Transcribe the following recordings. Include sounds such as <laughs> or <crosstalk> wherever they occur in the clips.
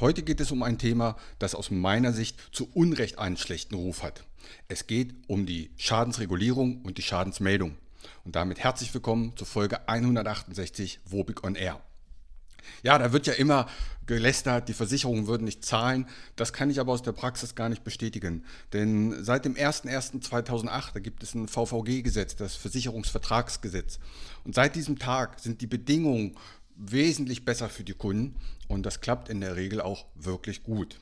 Heute geht es um ein Thema, das aus meiner Sicht zu Unrecht einen schlechten Ruf hat. Es geht um die Schadensregulierung und die Schadensmeldung. Und damit herzlich willkommen zur Folge 168 Wobig on Air. Ja, da wird ja immer gelästert, die Versicherungen würden nicht zahlen. Das kann ich aber aus der Praxis gar nicht bestätigen. Denn seit dem 01.01.2008, da gibt es ein VVG-Gesetz, das Versicherungsvertragsgesetz. Und seit diesem Tag sind die Bedingungen wesentlich besser für die Kunden und das klappt in der Regel auch wirklich gut.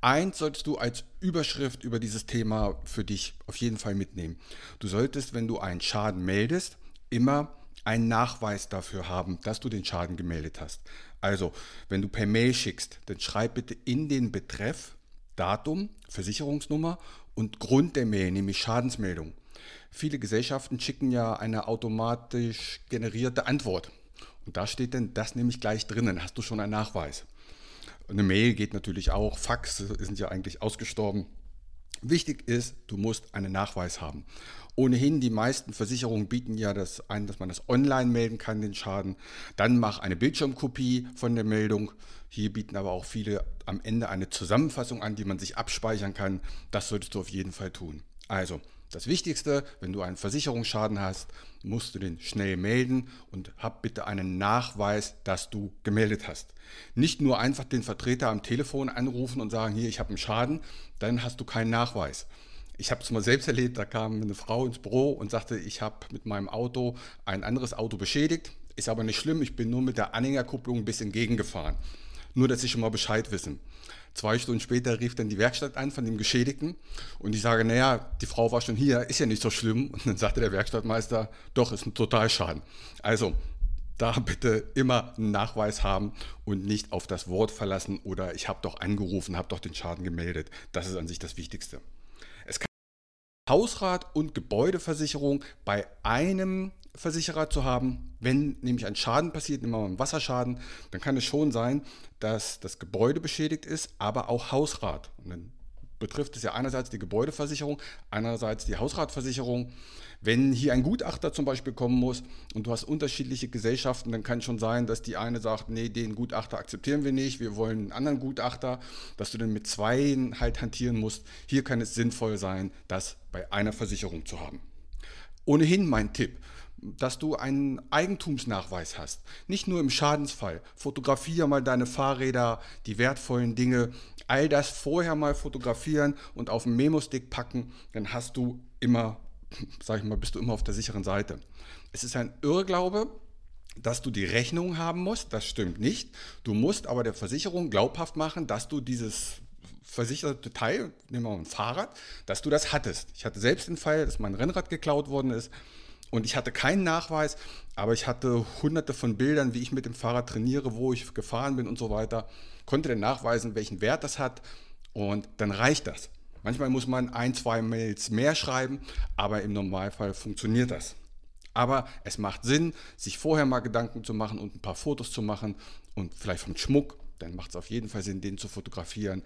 Eins solltest du als Überschrift über dieses Thema für dich auf jeden Fall mitnehmen. Du solltest, wenn du einen Schaden meldest, immer einen Nachweis dafür haben, dass du den Schaden gemeldet hast. Also, wenn du per Mail schickst, dann schreib bitte in den Betreff Datum, Versicherungsnummer und Grund der Mail, nämlich Schadensmeldung. Viele Gesellschaften schicken ja eine automatisch generierte Antwort. Und da steht dann das nämlich gleich drin, dann hast du schon einen Nachweis. Eine Mail geht natürlich auch, Fax sind ja eigentlich ausgestorben. Wichtig ist, du musst einen Nachweis haben. Ohnehin, die meisten Versicherungen bieten ja das ein, dass man das online melden kann, den Schaden. Dann mach eine Bildschirmkopie von der Meldung. Hier bieten aber auch viele am Ende eine Zusammenfassung an, die man sich abspeichern kann. Das solltest du auf jeden Fall tun. Also, das Wichtigste, wenn du einen Versicherungsschaden hast, musst du den schnell melden und hab bitte einen Nachweis, dass du gemeldet hast. Nicht nur einfach den Vertreter am Telefon anrufen und sagen, hier, ich habe einen Schaden, dann hast du keinen Nachweis. Ich habe es mal selbst erlebt, da kam eine Frau ins Büro und sagte, ich habe mit meinem Auto ein anderes Auto beschädigt, ist aber nicht schlimm, ich bin nur mit der Anhängerkupplung ein bisschen gegengefahren. Nur, dass Sie schon mal Bescheid wissen. Zwei Stunden später rief dann die Werkstatt an von dem Geschädigten und ich sage, naja, die Frau war schon hier, ist ja nicht so schlimm. <laughs> Und dann sagte der Werkstattmeister, doch, ist ein Totalschaden. Also da bitte immer einen Nachweis haben und nicht auf das Wort verlassen oder ich habe doch angerufen, habe doch den Schaden gemeldet. Das ist an sich das Wichtigste. Es kann Hausrat und Gebäudeversicherung bei einem Versicherer zu haben. Wenn nämlich ein Schaden passiert, nehmen wir mal einen Wasserschaden, dann kann es schon sein, dass das Gebäude beschädigt ist, aber auch Hausrat. Und dann betrifft es ja einerseits die Gebäudeversicherung, einerseits die Hausratversicherung. Wenn hier ein Gutachter zum Beispiel kommen muss und du hast unterschiedliche Gesellschaften, dann kann schon sein, dass die eine sagt, nee, den Gutachter akzeptieren wir nicht, wir wollen einen anderen Gutachter, dass du dann mit zwei halt hantieren musst. Hier kann es sinnvoll sein, das bei einer Versicherung zu haben. Ohnehin mein Tipp, dass du einen Eigentumsnachweis hast. Nicht nur im Schadensfall. Fotografiere mal deine Fahrräder, die wertvollen Dinge, all das vorher mal fotografieren und auf den Memo-Stick packen, dann hast du immer, <laughs> sag ich mal, bist du immer auf der sicheren Seite. Es ist ein Irrglaube, dass du die Rechnung haben musst, das stimmt nicht. Du musst aber der Versicherung glaubhaft machen, dass du dieses versicherte Teil, nehmen wir mal ein Fahrrad, dass du das hattest. Ich hatte selbst den Fall, dass mein Rennrad geklaut worden ist und ich hatte keinen Nachweis, aber ich hatte hunderte von Bildern, wie ich mit dem Fahrrad trainiere, wo ich gefahren bin und so weiter. Konnte dann nachweisen, welchen Wert das hat und dann reicht das. Manchmal muss man ein, zwei Mails mehr schreiben, aber im Normalfall funktioniert das. Aber es macht Sinn, sich vorher mal Gedanken zu machen und ein paar Fotos zu machen und vielleicht vom Schmuck. Dann macht es auf jeden Fall Sinn, den zu fotografieren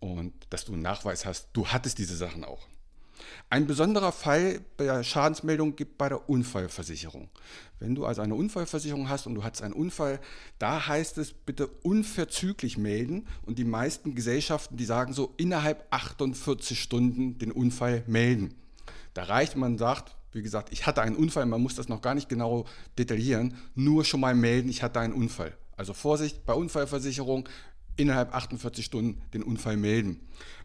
und dass du einen Nachweis hast, du hattest diese Sachen auch. Ein besonderer Fall bei der Schadensmeldung gibt bei der Unfallversicherung. Wenn du also eine Unfallversicherung hast und du hast einen Unfall, da heißt es bitte unverzüglich melden und die meisten Gesellschaften, die sagen so innerhalb 48 Stunden den Unfall melden. Da reicht, man sagt, wie gesagt, ich hatte einen Unfall, man muss das noch gar nicht genau detaillieren, nur schon mal melden, ich hatte einen Unfall. Also Vorsicht bei Unfallversicherung, innerhalb 48 Stunden den Unfall melden.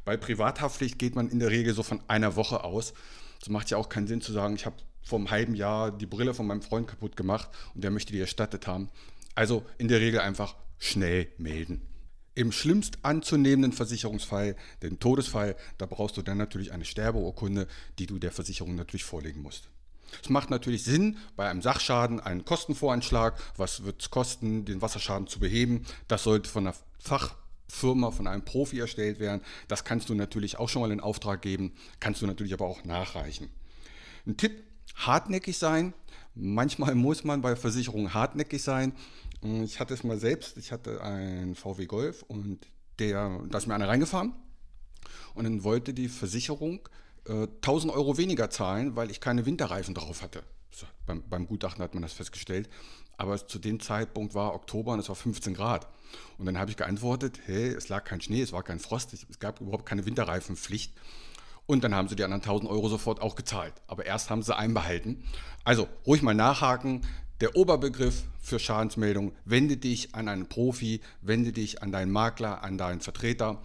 Bei Privathaftpflicht geht man in der Regel so von einer Woche aus. Es macht ja auch keinen Sinn zu sagen, ich habe vor einem halben Jahr die Brille von meinem Freund kaputt gemacht und der möchte die erstattet haben. Also in der Regel einfach schnell melden. Im schlimmst anzunehmenden Versicherungsfall, den Todesfall, da brauchst du dann natürlich eine Sterbeurkunde, die du der Versicherung natürlich vorlegen musst. Es macht natürlich Sinn, bei einem Sachschaden einen Kostenvoranschlag, was wird es kosten, den Wasserschaden zu beheben, das sollte von der Fach Firma, von einem Profi erstellt werden. Das kannst du natürlich auch schon mal in Auftrag geben, kannst du natürlich aber auch nachreichen. Ein Tipp, hartnäckig sein. Manchmal muss man bei Versicherungen hartnäckig sein. Ich hatte es mal selbst, ich hatte einen VW Golf und der, da ist mir einer reingefahren und dann wollte die Versicherung äh, 1000 Euro weniger zahlen, weil ich keine Winterreifen drauf hatte. So, beim, beim Gutachten hat man das festgestellt. Aber zu dem Zeitpunkt war Oktober und es war 15 Grad. Und dann habe ich geantwortet, hey, es lag kein Schnee, es war kein Frost, es gab überhaupt keine Winterreifenpflicht. Und dann haben sie die anderen 1000 Euro sofort auch gezahlt. Aber erst haben sie einbehalten. Also ruhig mal nachhaken. Der Oberbegriff für Schadensmeldung, wende dich an einen Profi, wende dich an deinen Makler, an deinen Vertreter.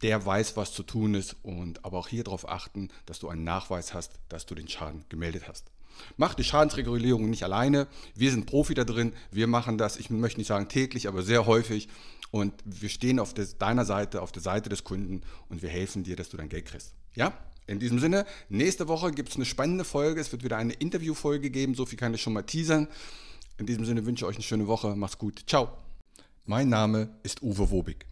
Der weiß, was zu tun ist und aber auch hier darauf achten, dass du einen Nachweis hast, dass du den Schaden gemeldet hast. Mach die Schadensregulierung nicht alleine. Wir sind Profi da drin. Wir machen das, ich möchte nicht sagen täglich, aber sehr häufig. Und wir stehen auf der, deiner Seite, auf der Seite des Kunden und wir helfen dir, dass du dein Geld kriegst. Ja? In diesem Sinne, nächste Woche gibt es eine spannende Folge. Es wird wieder eine Interviewfolge geben. So viel kann ich schon mal teasern. In diesem Sinne wünsche ich euch eine schöne Woche. Macht's gut. Ciao. Mein Name ist Uwe Wobig.